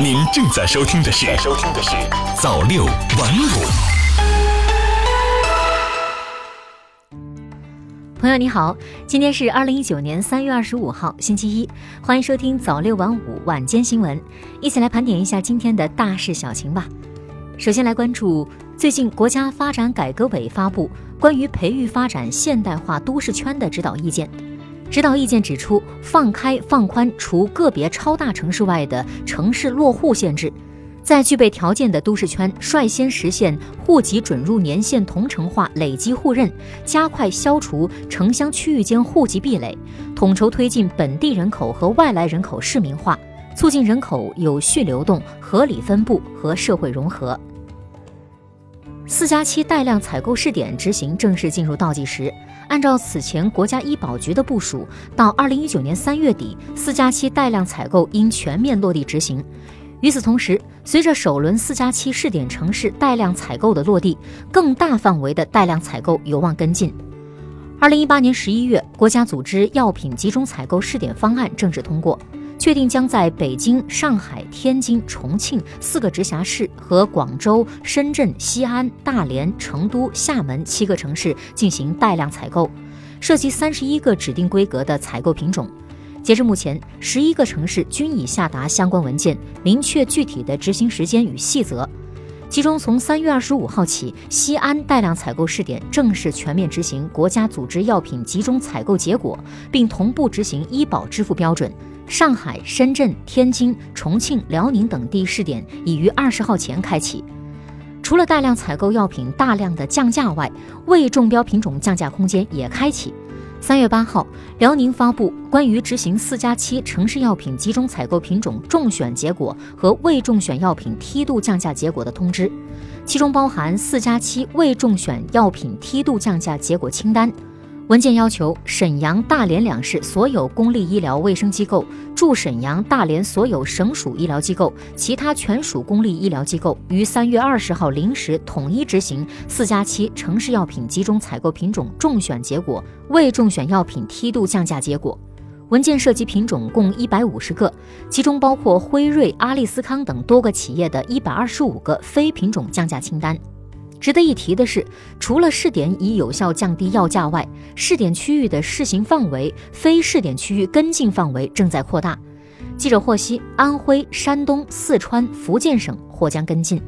您正在收听的是《收听的是早六晚五》。朋友你好，今天是二零一九年三月二十五号，星期一，欢迎收听早六晚五晚间新闻，一起来盘点一下今天的大事小情吧。首先来关注最近国家发展改革委发布关于培育发展现代化都市圈的指导意见。指导意见指出，放开放宽除个别超大城市外的城市落户限制，在具备条件的都市圈率先实现户籍准入年限同城化累积互认，加快消除城乡区域间户籍壁垒，统筹推进本地人口和外来人口市民化，促进人口有序流动、合理分布和社会融合。四加七带量采购试点执行正式进入倒计时。按照此前国家医保局的部署，到二零一九年三月底，四加七带量采购应全面落地执行。与此同时，随着首轮四加七试点城市带量采购的落地，更大范围的带量采购有望跟进。二零一八年十一月，国家组织药品集中采购试点方案正式通过。确定将在北京、上海、天津、重庆四个直辖市和广州、深圳、西安、大连、成都、厦门七个城市进行带量采购，涉及三十一个指定规格的采购品种。截至目前，十一个城市均已下达相关文件，明确具体的执行时间与细则。其中，从三月二十五号起，西安带量采购试点正式全面执行国家组织药品集中采购结果，并同步执行医保支付标准。上海、深圳、天津、重庆、辽宁等地试点已于二十号前开启。除了大量采购药品大量的降价外，未中标品种降价空间也开启。三月八号，辽宁发布关于执行四加七城市药品集中采购品种中选结果和未中选药品梯度降价结果的通知，其中包含四加七未中选药品梯度降价结果清单。文件要求，沈阳、大连两市所有公立医疗卫生机构、驻沈阳、大连所有省属医疗机构、其他全属公立医疗机构于三月二十号零时统一执行四加七城市药品集中采购品种中选结果、未中选药品梯度降价结果。文件涉及品种共一百五十个，其中包括辉瑞、阿利斯康等多个企业的一百二十五个非品种降价清单。值得一提的是，除了试点已有效降低药价外，试点区域的试行范围、非试点区域跟进范围正在扩大。记者获悉，安徽、山东、四川、福建省或将跟进。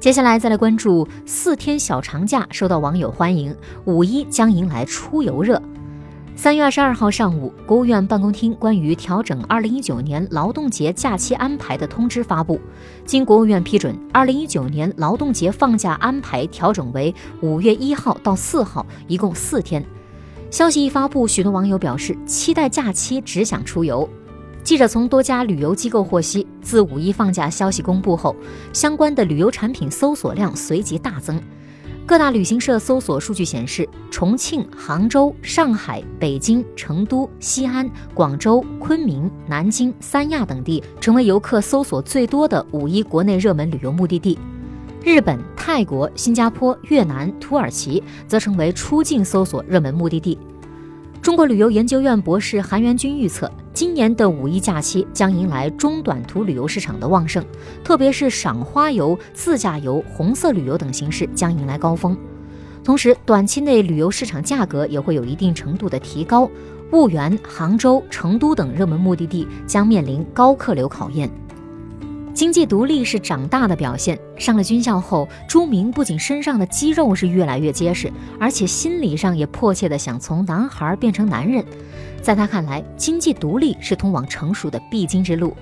接下来再来关注四天小长假受到网友欢迎，五一将迎来出游热。三月二十二号上午，国务院办公厅关于调整二零一九年劳动节假期安排的通知发布，经国务院批准，二零一九年劳动节放假安排调整为五月一号到四号，一共四天。消息一发布，许多网友表示期待假期，只想出游。记者从多家旅游机构获悉，自五一放假消息公布后，相关的旅游产品搜索量随即大增。各大旅行社搜索数据显示，重庆、杭州、上海、北京、成都、西安、广州、昆明、南京、三亚等地成为游客搜索最多的五一国内热门旅游目的地。日本、泰国、新加坡、越南、土耳其则成为出境搜索热门目的地。中国旅游研究院博士韩元军预测，今年的五一假期将迎来中短途旅游市场的旺盛，特别是赏花游、自驾游、红色旅游等形式将迎来高峰。同时，短期内旅游市场价格也会有一定程度的提高，婺源、杭州、成都等热门目的地将面临高客流考验。经济独立是长大的表现。上了军校后，朱明不仅身上的肌肉是越来越结实，而且心理上也迫切的想从男孩变成男人。在他看来，经济独立是通往成熟的必经之路。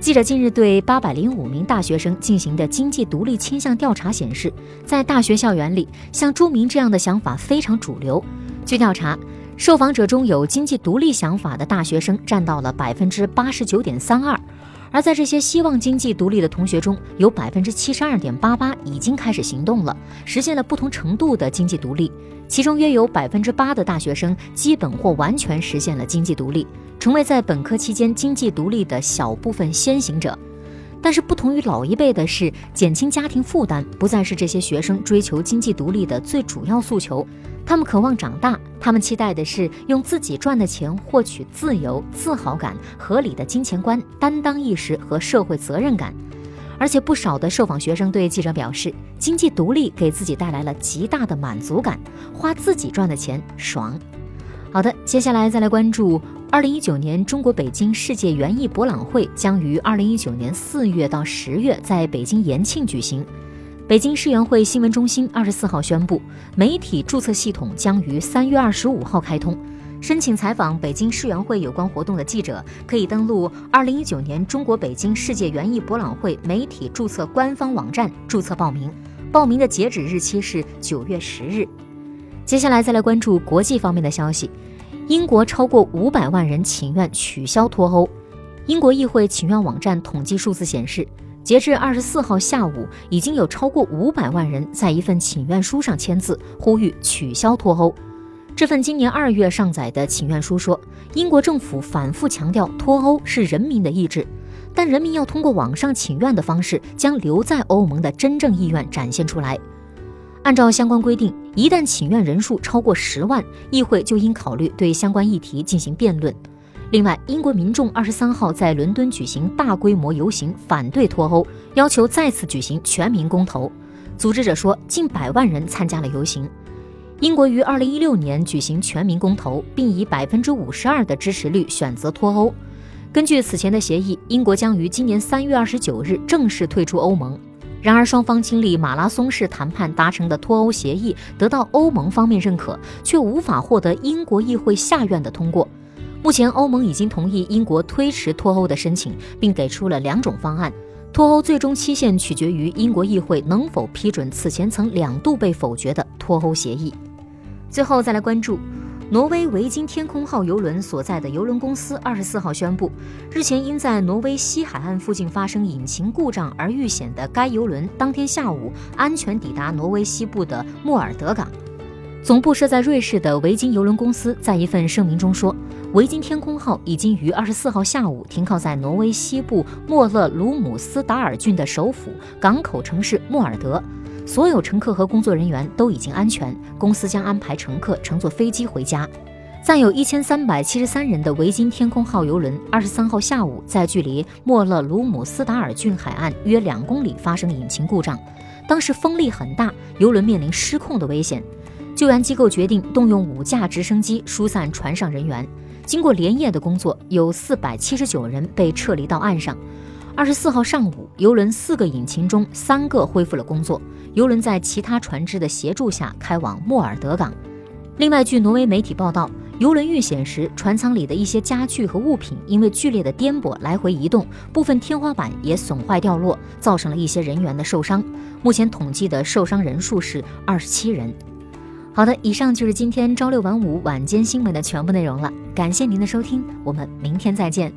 记者近日对八百零五名大学生进行的经济独立倾向调查显示，在大学校园里，像朱明这样的想法非常主流。据调查，受访者中有经济独立想法的大学生占到了百分之八十九点三二。而在这些希望经济独立的同学中，有百分之七十二点八八已经开始行动了，实现了不同程度的经济独立。其中约有百分之八的大学生基本或完全实现了经济独立，成为在本科期间经济独立的小部分先行者。但是不同于老一辈的是，减轻家庭负担不再是这些学生追求经济独立的最主要诉求。他们渴望长大，他们期待的是用自己赚的钱获取自由、自豪感、合理的金钱观、担当意识和社会责任感。而且不少的受访学生对记者表示，经济独立给自己带来了极大的满足感，花自己赚的钱爽。好的，接下来再来关注，二零一九年中国北京世界园艺博览会将于二零一九年四月到十月在北京延庆举行。北京世园会新闻中心二十四号宣布，媒体注册系统将于三月二十五号开通。申请采访北京世园会有关活动的记者，可以登录二零一九年中国北京世界园艺博览会媒体注册官方网站注册报名。报名的截止日期是九月十日。接下来再来关注国际方面的消息，英国超过五百万人请愿取消脱欧。英国议会请愿网站统计数字显示。截至二十四号下午，已经有超过五百万人在一份请愿书上签字，呼吁取消脱欧。这份今年二月上载的请愿书说，英国政府反复强调脱欧是人民的意志，但人民要通过网上请愿的方式，将留在欧盟的真正意愿展现出来。按照相关规定，一旦请愿人数超过十万，议会就应考虑对相关议题进行辩论。另外，英国民众二十三号在伦敦举行大规模游行，反对脱欧，要求再次举行全民公投。组织者说，近百万人参加了游行。英国于二零一六年举行全民公投，并以百分之五十二的支持率选择脱欧。根据此前的协议，英国将于今年三月二十九日正式退出欧盟。然而，双方经历马拉松式谈判达成的脱欧协议得到欧盟方面认可，却无法获得英国议会下院的通过。目前，欧盟已经同意英国推迟脱欧的申请，并给出了两种方案。脱欧最终期限取决于英国议会能否批准此前曾两度被否决的脱欧协议。最后，再来关注挪威维京天空号邮轮所在的邮轮公司二十四号宣布，日前因在挪威西海岸附近发生引擎故障而遇险的该邮轮，当天下午安全抵达挪威西部的莫尔德港。总部设在瑞士的维京邮轮公司在一份声明中说。维京天空号已经于二十四号下午停靠在挪威西部莫勒鲁姆斯达尔郡的首府港口城市莫尔德，所有乘客和工作人员都已经安全。公司将安排乘客乘坐飞机回家。载有一千三百七十三人的维京天空号游轮，二十三号下午在距离莫勒鲁姆斯达尔郡海岸约两公里发生引擎故障，当时风力很大，游轮面临失控的危险。救援机构决定动用五架直升机疏散船上人员。经过连夜的工作，有四百七十九人被撤离到岸上。二十四号上午，游轮四个引擎中三个恢复了工作，游轮在其他船只的协助下开往莫尔德港。另外，据挪威媒体报道，游轮遇险时，船舱里的一些家具和物品因为剧烈的颠簸来回移动，部分天花板也损坏掉落，造成了一些人员的受伤。目前统计的受伤人数是二十七人。好的，以上就是今天朝六晚五晚间新闻的全部内容了。感谢您的收听，我们明天再见。